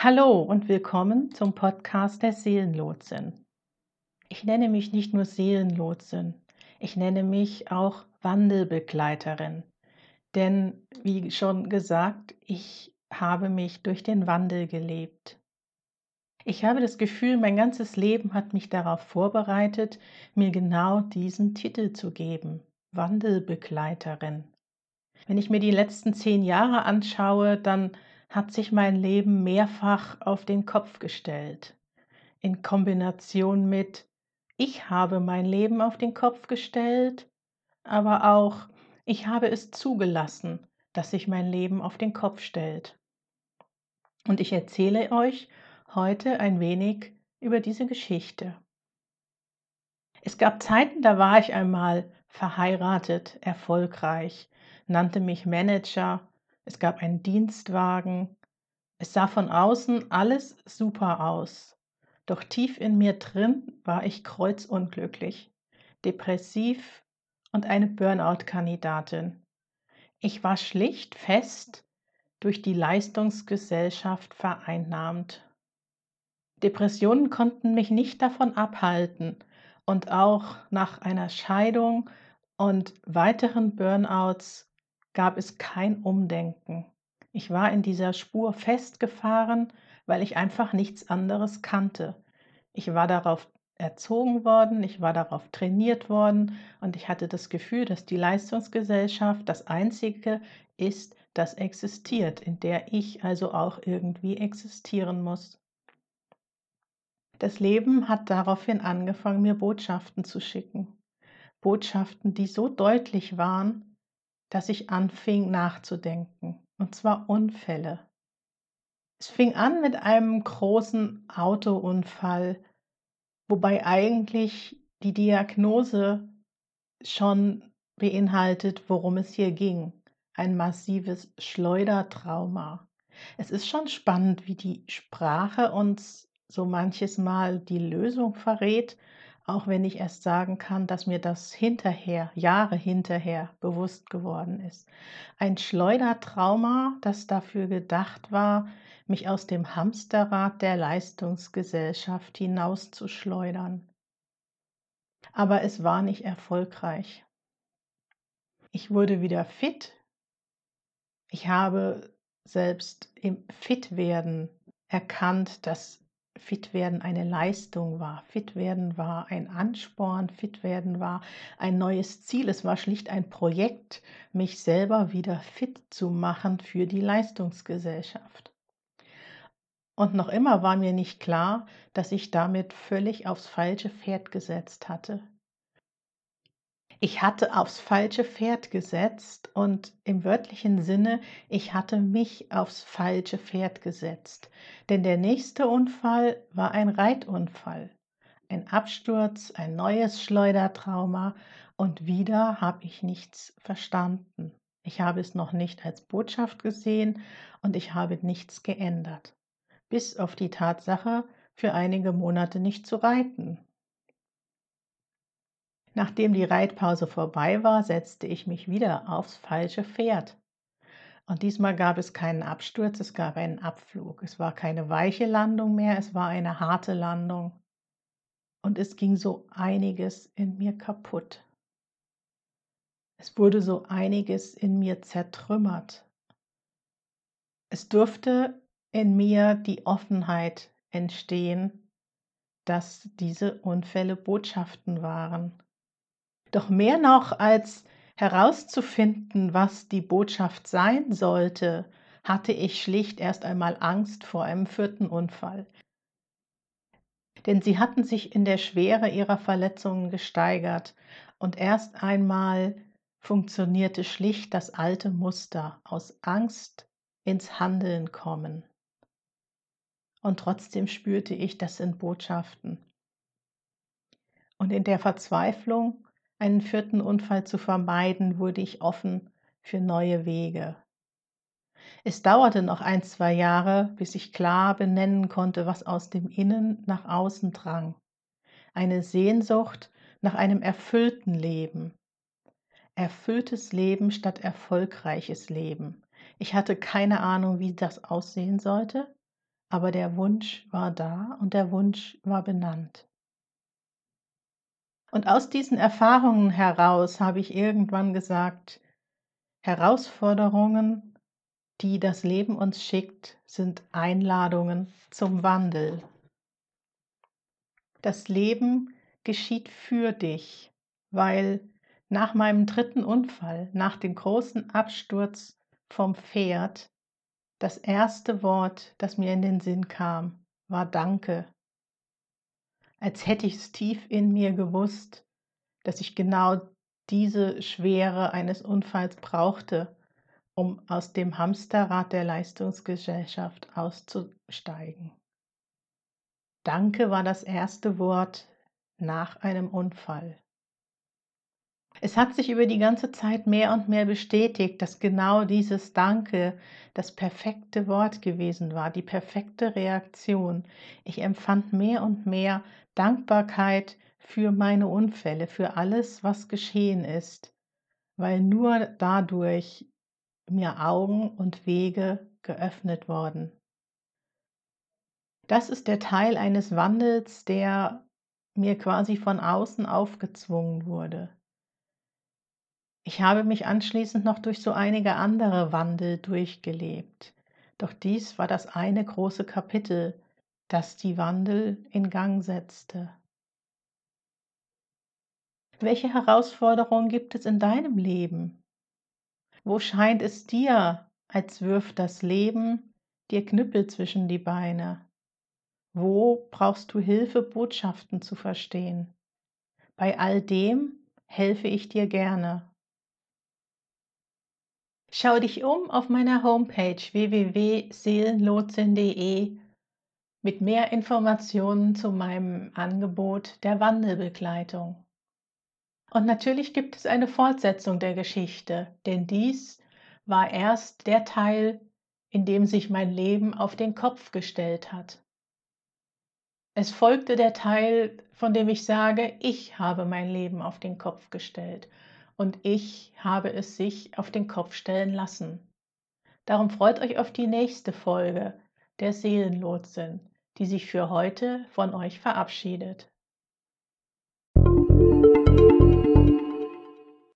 Hallo und willkommen zum Podcast der Seelenlotsin. Ich nenne mich nicht nur Seelenlotsin, ich nenne mich auch Wandelbegleiterin. Denn wie schon gesagt, ich habe mich durch den Wandel gelebt. Ich habe das Gefühl, mein ganzes Leben hat mich darauf vorbereitet, mir genau diesen Titel zu geben, Wandelbegleiterin. Wenn ich mir die letzten zehn Jahre anschaue, dann hat sich mein Leben mehrfach auf den Kopf gestellt. In Kombination mit ich habe mein Leben auf den Kopf gestellt, aber auch ich habe es zugelassen, dass sich mein Leben auf den Kopf stellt. Und ich erzähle euch heute ein wenig über diese Geschichte. Es gab Zeiten, da war ich einmal verheiratet, erfolgreich, nannte mich Manager, es gab einen Dienstwagen. Es sah von außen alles super aus. Doch tief in mir drin war ich kreuzunglücklich, depressiv und eine Burnout-Kandidatin. Ich war schlicht fest durch die Leistungsgesellschaft vereinnahmt. Depressionen konnten mich nicht davon abhalten und auch nach einer Scheidung und weiteren Burnouts gab es kein Umdenken. Ich war in dieser Spur festgefahren, weil ich einfach nichts anderes kannte. Ich war darauf erzogen worden, ich war darauf trainiert worden und ich hatte das Gefühl, dass die Leistungsgesellschaft das Einzige ist, das existiert, in der ich also auch irgendwie existieren muss. Das Leben hat daraufhin angefangen, mir Botschaften zu schicken. Botschaften, die so deutlich waren, dass ich anfing nachzudenken, und zwar Unfälle. Es fing an mit einem großen Autounfall, wobei eigentlich die Diagnose schon beinhaltet, worum es hier ging. Ein massives Schleudertrauma. Es ist schon spannend, wie die Sprache uns so manches Mal die Lösung verrät auch wenn ich erst sagen kann, dass mir das hinterher, Jahre hinterher bewusst geworden ist. Ein Schleudertrauma, das dafür gedacht war, mich aus dem Hamsterrad der Leistungsgesellschaft hinauszuschleudern. Aber es war nicht erfolgreich. Ich wurde wieder fit. Ich habe selbst im Fitwerden erkannt, dass Fit werden eine Leistung war. Fit werden war ein Ansporn. Fit werden war ein neues Ziel. Es war schlicht ein Projekt, mich selber wieder fit zu machen für die Leistungsgesellschaft. Und noch immer war mir nicht klar, dass ich damit völlig aufs falsche Pferd gesetzt hatte ich hatte aufs falsche Pferd gesetzt und im wörtlichen Sinne, ich hatte mich aufs falsche Pferd gesetzt. Denn der nächste Unfall war ein Reitunfall, ein Absturz, ein neues Schleudertrauma und wieder habe ich nichts verstanden. Ich habe es noch nicht als Botschaft gesehen und ich habe nichts geändert. Bis auf die Tatsache, für einige Monate nicht zu reiten, Nachdem die Reitpause vorbei war, setzte ich mich wieder aufs falsche Pferd. Und diesmal gab es keinen Absturz, es gab einen Abflug. Es war keine weiche Landung mehr, es war eine harte Landung. Und es ging so einiges in mir kaputt. Es wurde so einiges in mir zertrümmert. Es durfte in mir die Offenheit entstehen, dass diese Unfälle Botschaften waren doch mehr noch als herauszufinden, was die Botschaft sein sollte, hatte ich schlicht erst einmal Angst vor einem vierten Unfall. Denn sie hatten sich in der Schwere ihrer Verletzungen gesteigert und erst einmal funktionierte schlicht das alte Muster aus Angst ins Handeln kommen. Und trotzdem spürte ich, das sind Botschaften. Und in der Verzweiflung einen vierten Unfall zu vermeiden, wurde ich offen für neue Wege. Es dauerte noch ein, zwei Jahre, bis ich klar benennen konnte, was aus dem Innen nach außen drang. Eine Sehnsucht nach einem erfüllten Leben. Erfülltes Leben statt erfolgreiches Leben. Ich hatte keine Ahnung, wie das aussehen sollte, aber der Wunsch war da und der Wunsch war benannt. Und aus diesen Erfahrungen heraus habe ich irgendwann gesagt, Herausforderungen, die das Leben uns schickt, sind Einladungen zum Wandel. Das Leben geschieht für dich, weil nach meinem dritten Unfall, nach dem großen Absturz vom Pferd, das erste Wort, das mir in den Sinn kam, war Danke. Als hätte ich es tief in mir gewusst, dass ich genau diese Schwere eines Unfalls brauchte, um aus dem Hamsterrad der Leistungsgesellschaft auszusteigen. Danke war das erste Wort nach einem Unfall. Es hat sich über die ganze Zeit mehr und mehr bestätigt, dass genau dieses Danke das perfekte Wort gewesen war, die perfekte Reaktion. Ich empfand mehr und mehr Dankbarkeit für meine Unfälle, für alles, was geschehen ist, weil nur dadurch mir Augen und Wege geöffnet worden. Das ist der Teil eines Wandels, der mir quasi von außen aufgezwungen wurde. Ich habe mich anschließend noch durch so einige andere Wandel durchgelebt. Doch dies war das eine große Kapitel, das die Wandel in Gang setzte. Welche Herausforderungen gibt es in deinem Leben? Wo scheint es dir, als wirft das Leben dir Knüppel zwischen die Beine? Wo brauchst du Hilfe, Botschaften zu verstehen? Bei all dem helfe ich dir gerne. Schau dich um auf meiner Homepage www.seelenlotsin.de mit mehr Informationen zu meinem Angebot der Wandelbegleitung. Und natürlich gibt es eine Fortsetzung der Geschichte, denn dies war erst der Teil, in dem sich mein Leben auf den Kopf gestellt hat. Es folgte der Teil, von dem ich sage, ich habe mein Leben auf den Kopf gestellt und ich habe es sich auf den Kopf stellen lassen. Darum freut euch auf die nächste Folge der Seelenlotsin, die sich für heute von euch verabschiedet.